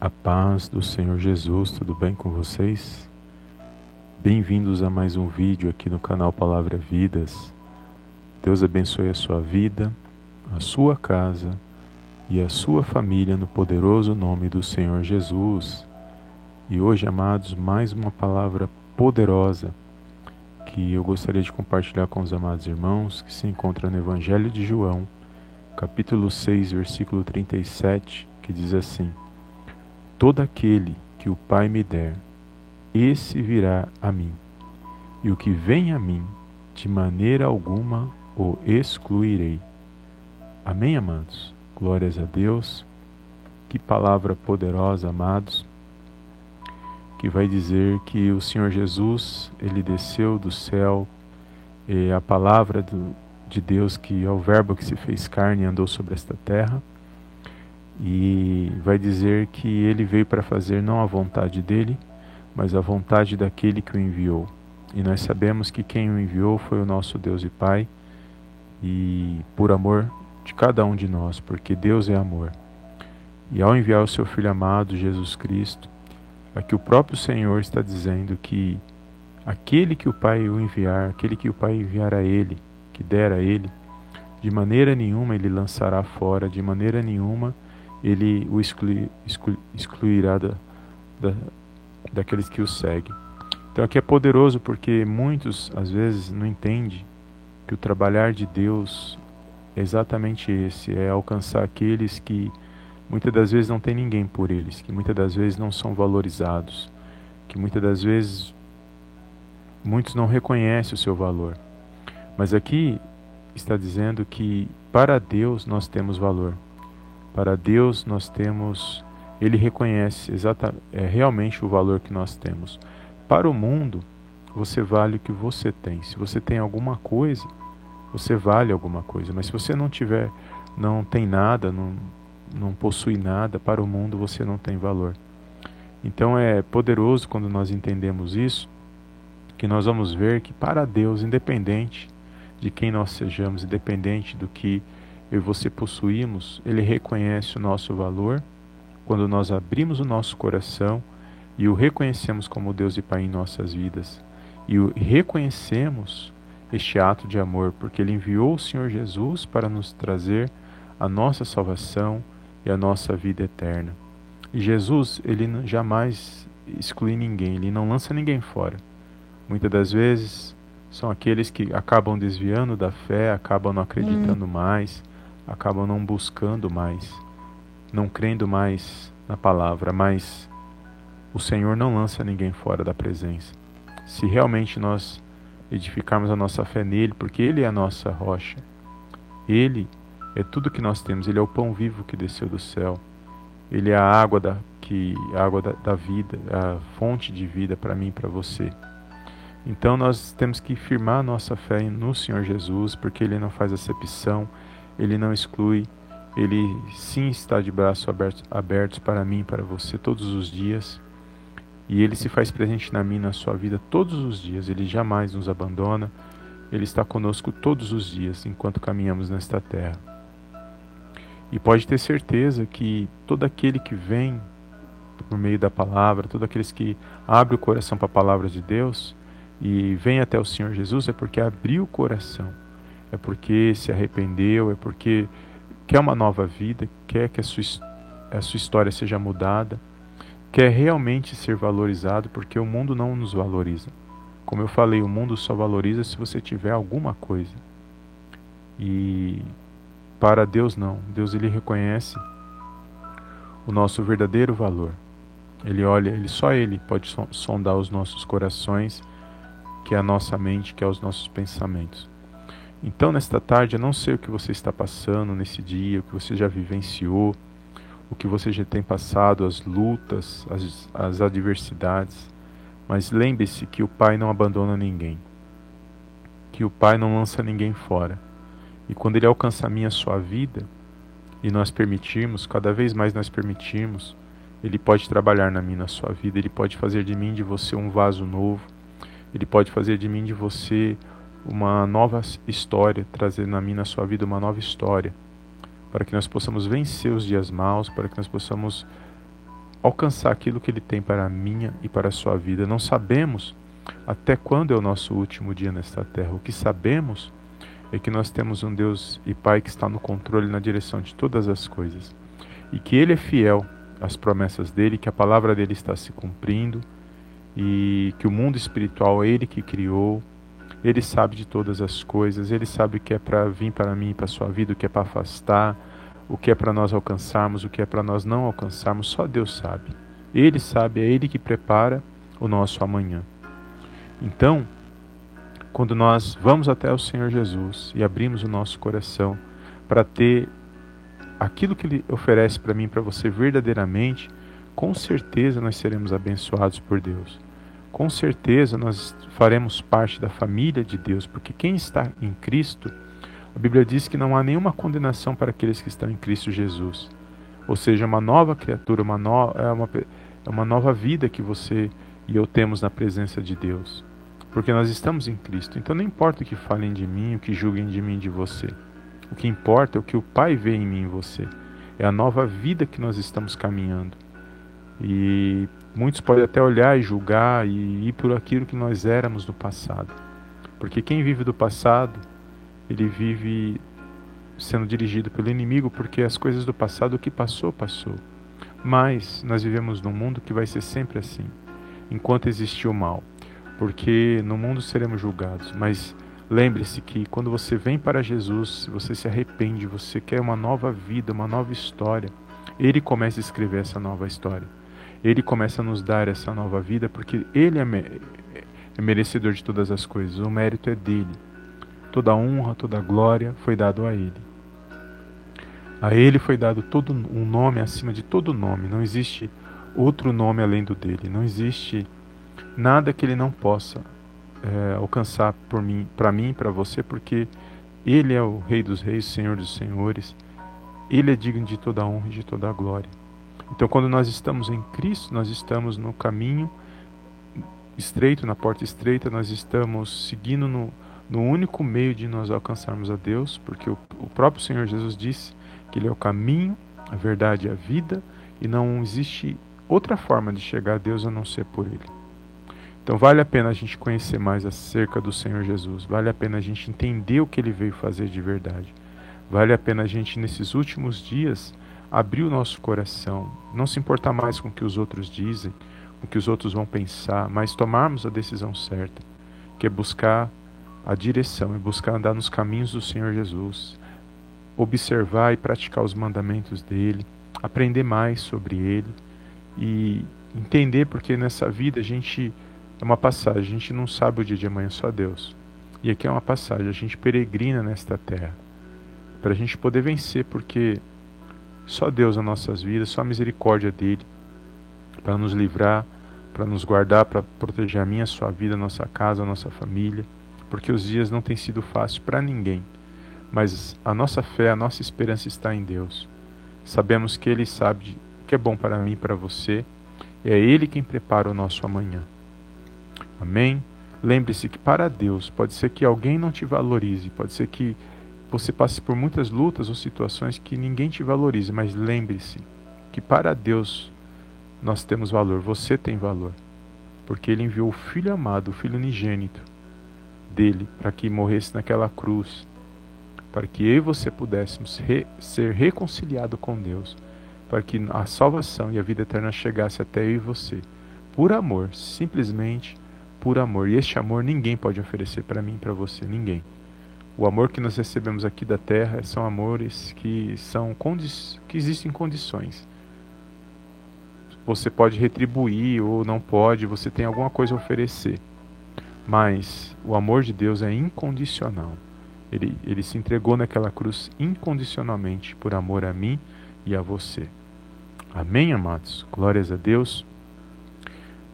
A paz do Senhor Jesus, tudo bem com vocês? Bem-vindos a mais um vídeo aqui no canal Palavra Vidas. Deus abençoe a sua vida, a sua casa e a sua família no poderoso nome do Senhor Jesus. E hoje, amados, mais uma palavra poderosa que eu gostaria de compartilhar com os amados irmãos, que se encontra no Evangelho de João, capítulo 6, versículo 37, que diz assim: Todo aquele que o Pai me der, esse virá a mim. E o que vem a mim, de maneira alguma o excluirei. Amém, amados? Glórias a Deus. Que palavra poderosa, amados, que vai dizer que o Senhor Jesus, ele desceu do céu, e a palavra do, de Deus, que é o Verbo que se fez carne e andou sobre esta terra e vai dizer que ele veio para fazer não a vontade dele, mas a vontade daquele que o enviou. E nós sabemos que quem o enviou foi o nosso Deus e Pai, e por amor de cada um de nós, porque Deus é amor. E ao enviar o seu Filho amado, Jesus Cristo, aqui o próprio Senhor está dizendo que aquele que o Pai o enviar, aquele que o Pai enviar a ele, que der a ele, de maneira nenhuma ele lançará fora, de maneira nenhuma ele o exclui, exclui, excluirá da, da, daqueles que o seguem. Então aqui é poderoso porque muitos às vezes não entendem que o trabalhar de Deus é exatamente esse, é alcançar aqueles que muitas das vezes não tem ninguém por eles, que muitas das vezes não são valorizados, que muitas das vezes muitos não reconhecem o seu valor. Mas aqui está dizendo que para Deus nós temos valor. Para Deus nós temos, Ele reconhece exatamente, é, realmente o valor que nós temos. Para o mundo, você vale o que você tem. Se você tem alguma coisa, você vale alguma coisa. Mas se você não tiver, não tem nada, não, não possui nada, para o mundo você não tem valor. Então é poderoso quando nós entendemos isso, que nós vamos ver que para Deus, independente de quem nós sejamos, independente do que eu e você possuímos, ele reconhece o nosso valor quando nós abrimos o nosso coração e o reconhecemos como Deus e Pai em nossas vidas. E o reconhecemos este ato de amor, porque ele enviou o Senhor Jesus para nos trazer a nossa salvação e a nossa vida eterna. E Jesus, ele jamais exclui ninguém, ele não lança ninguém fora. Muitas das vezes são aqueles que acabam desviando da fé, acabam não acreditando hum. mais, acabam não buscando mais, não crendo mais na palavra, mas o Senhor não lança ninguém fora da presença. Se realmente nós edificarmos a nossa fé nele, porque ele é a nossa rocha, ele é tudo que nós temos, ele é o pão vivo que desceu do céu. Ele é a água da que a água da, da vida, a fonte de vida para mim e para você. Então nós temos que firmar a nossa fé no Senhor Jesus, porque ele não faz acepção, ele não exclui, ele sim está de braços abertos, para mim, para você todos os dias. E ele se faz presente na minha, na sua vida todos os dias. Ele jamais nos abandona. Ele está conosco todos os dias enquanto caminhamos nesta terra. E pode ter certeza que todo aquele que vem por meio da palavra, todos aqueles que abrem o coração para a palavra de Deus e vem até o Senhor Jesus é porque abriu o coração é porque se arrependeu, é porque quer uma nova vida, quer que a sua, a sua história seja mudada, quer realmente ser valorizado, porque o mundo não nos valoriza. Como eu falei, o mundo só valoriza se você tiver alguma coisa. E para Deus não. Deus ele reconhece o nosso verdadeiro valor. Ele olha, ele só ele pode sondar os nossos corações, que é a nossa mente, que é os nossos pensamentos. Então, nesta tarde, eu não sei o que você está passando nesse dia, o que você já vivenciou, o que você já tem passado, as lutas, as, as adversidades. Mas lembre-se que o Pai não abandona ninguém, que o Pai não lança ninguém fora. E quando Ele alcança a minha a sua vida, e nós permitirmos, cada vez mais nós permitirmos, Ele pode trabalhar na minha, na sua vida, Ele pode fazer de mim, de você, um vaso novo, Ele pode fazer de mim, de você, uma nova história, trazer na minha, na sua vida, uma nova história, para que nós possamos vencer os dias maus, para que nós possamos alcançar aquilo que Ele tem para a minha e para a sua vida. Não sabemos até quando é o nosso último dia nesta terra. O que sabemos é que nós temos um Deus e Pai que está no controle na direção de todas as coisas e que Ele é fiel às promessas dele, que a palavra dele está se cumprindo e que o mundo espiritual é Ele que criou. Ele sabe de todas as coisas, Ele sabe o que é para vir para mim e para a sua vida, o que é para afastar, o que é para nós alcançarmos, o que é para nós não alcançarmos, só Deus sabe. Ele sabe, é Ele que prepara o nosso amanhã. Então, quando nós vamos até o Senhor Jesus e abrimos o nosso coração para ter aquilo que Ele oferece para mim e para você verdadeiramente, com certeza nós seremos abençoados por Deus. Com certeza nós faremos parte da família de Deus, porque quem está em Cristo, a Bíblia diz que não há nenhuma condenação para aqueles que estão em Cristo Jesus. Ou seja, uma nova criatura, uma, no, é, uma, é uma nova vida que você e eu temos na presença de Deus porque nós estamos em Cristo. Então não importa o que falem de mim, o que julguem de mim de você. O que importa é o que o Pai vê em mim e você. É a nova vida que nós estamos caminhando. E muitos podem até olhar e julgar e ir por aquilo que nós éramos no passado. Porque quem vive do passado, ele vive sendo dirigido pelo inimigo, porque as coisas do passado, o que passou, passou. Mas nós vivemos num mundo que vai ser sempre assim, enquanto existir o mal porque no mundo seremos julgados. Mas lembre-se que quando você vem para Jesus, você se arrepende, você quer uma nova vida, uma nova história. Ele começa a escrever essa nova história. Ele começa a nos dar essa nova vida, porque Ele é, é merecedor de todas as coisas. O mérito é dele. Toda honra, toda glória foi dado a Ele. A Ele foi dado todo um nome acima de todo nome. Não existe outro nome além do dele. Não existe nada que ele não possa é, alcançar por mim, para mim, para você, porque ele é o Rei dos Reis, Senhor dos Senhores. Ele é digno de toda a honra e de toda a glória. Então, quando nós estamos em Cristo, nós estamos no caminho estreito, na porta estreita, nós estamos seguindo no, no único meio de nós alcançarmos a Deus, porque o, o próprio Senhor Jesus disse que Ele é o caminho, a verdade e a vida, e não existe outra forma de chegar a Deus a não ser por Ele. Então vale a pena a gente conhecer mais acerca do Senhor Jesus, vale a pena a gente entender o que ele veio fazer de verdade. Vale a pena a gente nesses últimos dias abrir o nosso coração, não se importar mais com o que os outros dizem, com o que os outros vão pensar, mas tomarmos a decisão certa, que é buscar a direção e buscar andar nos caminhos do Senhor Jesus, observar e praticar os mandamentos dele, aprender mais sobre ele e entender porque nessa vida a gente é uma passagem, a gente não sabe o dia de amanhã, só Deus. E aqui é uma passagem, a gente peregrina nesta terra para a gente poder vencer, porque só Deus nas nossas vidas, só a misericórdia dele para nos livrar, para nos guardar, para proteger a minha, a sua vida, a nossa casa, a nossa família, porque os dias não têm sido fáceis para ninguém. Mas a nossa fé, a nossa esperança está em Deus. Sabemos que Ele sabe o que é bom para mim e para você, é Ele quem prepara o nosso amanhã. Amém? Lembre-se que para Deus pode ser que alguém não te valorize, pode ser que você passe por muitas lutas ou situações que ninguém te valorize, mas lembre-se que para Deus nós temos valor, você tem valor, porque Ele enviou o Filho amado, o Filho unigênito dele, para que morresse naquela cruz, para que eu e você pudéssemos re ser reconciliados com Deus, para que a salvação e a vida eterna chegasse até eu e você, por amor, simplesmente por amor. E este amor ninguém pode oferecer para mim e para você, ninguém. O amor que nós recebemos aqui da terra são amores que são que existem condições. Você pode retribuir ou não pode, você tem alguma coisa a oferecer. Mas o amor de Deus é incondicional. Ele, ele se entregou naquela cruz incondicionalmente por amor a mim e a você. Amém, amados? Glórias a Deus.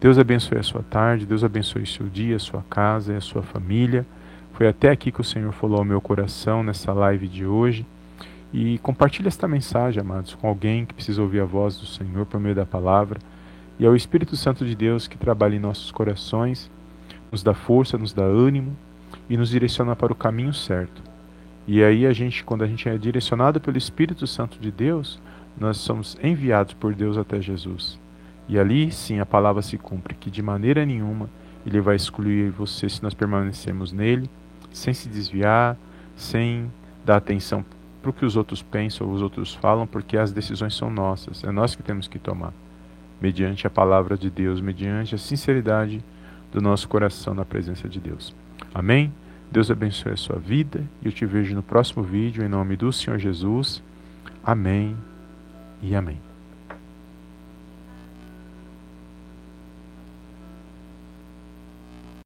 Deus abençoe a sua tarde, Deus abençoe seu dia, sua casa e a sua família. Foi até aqui que o Senhor falou ao meu coração nessa live de hoje. E compartilhe esta mensagem, amados, com alguém que precisa ouvir a voz do Senhor por meio da palavra. E é o Espírito Santo de Deus que trabalha em nossos corações, nos dá força, nos dá ânimo e nos direciona para o caminho certo. E aí a gente, quando a gente é direcionado pelo Espírito Santo de Deus, nós somos enviados por Deus até Jesus. E ali sim a palavra se cumpre, que de maneira nenhuma ele vai excluir você se nós permanecemos nele, sem se desviar, sem dar atenção para o que os outros pensam ou os outros falam, porque as decisões são nossas, é nós que temos que tomar, mediante a palavra de Deus, mediante a sinceridade do nosso coração na presença de Deus. Amém? Deus abençoe a sua vida e eu te vejo no próximo vídeo, em nome do Senhor Jesus. Amém e amém.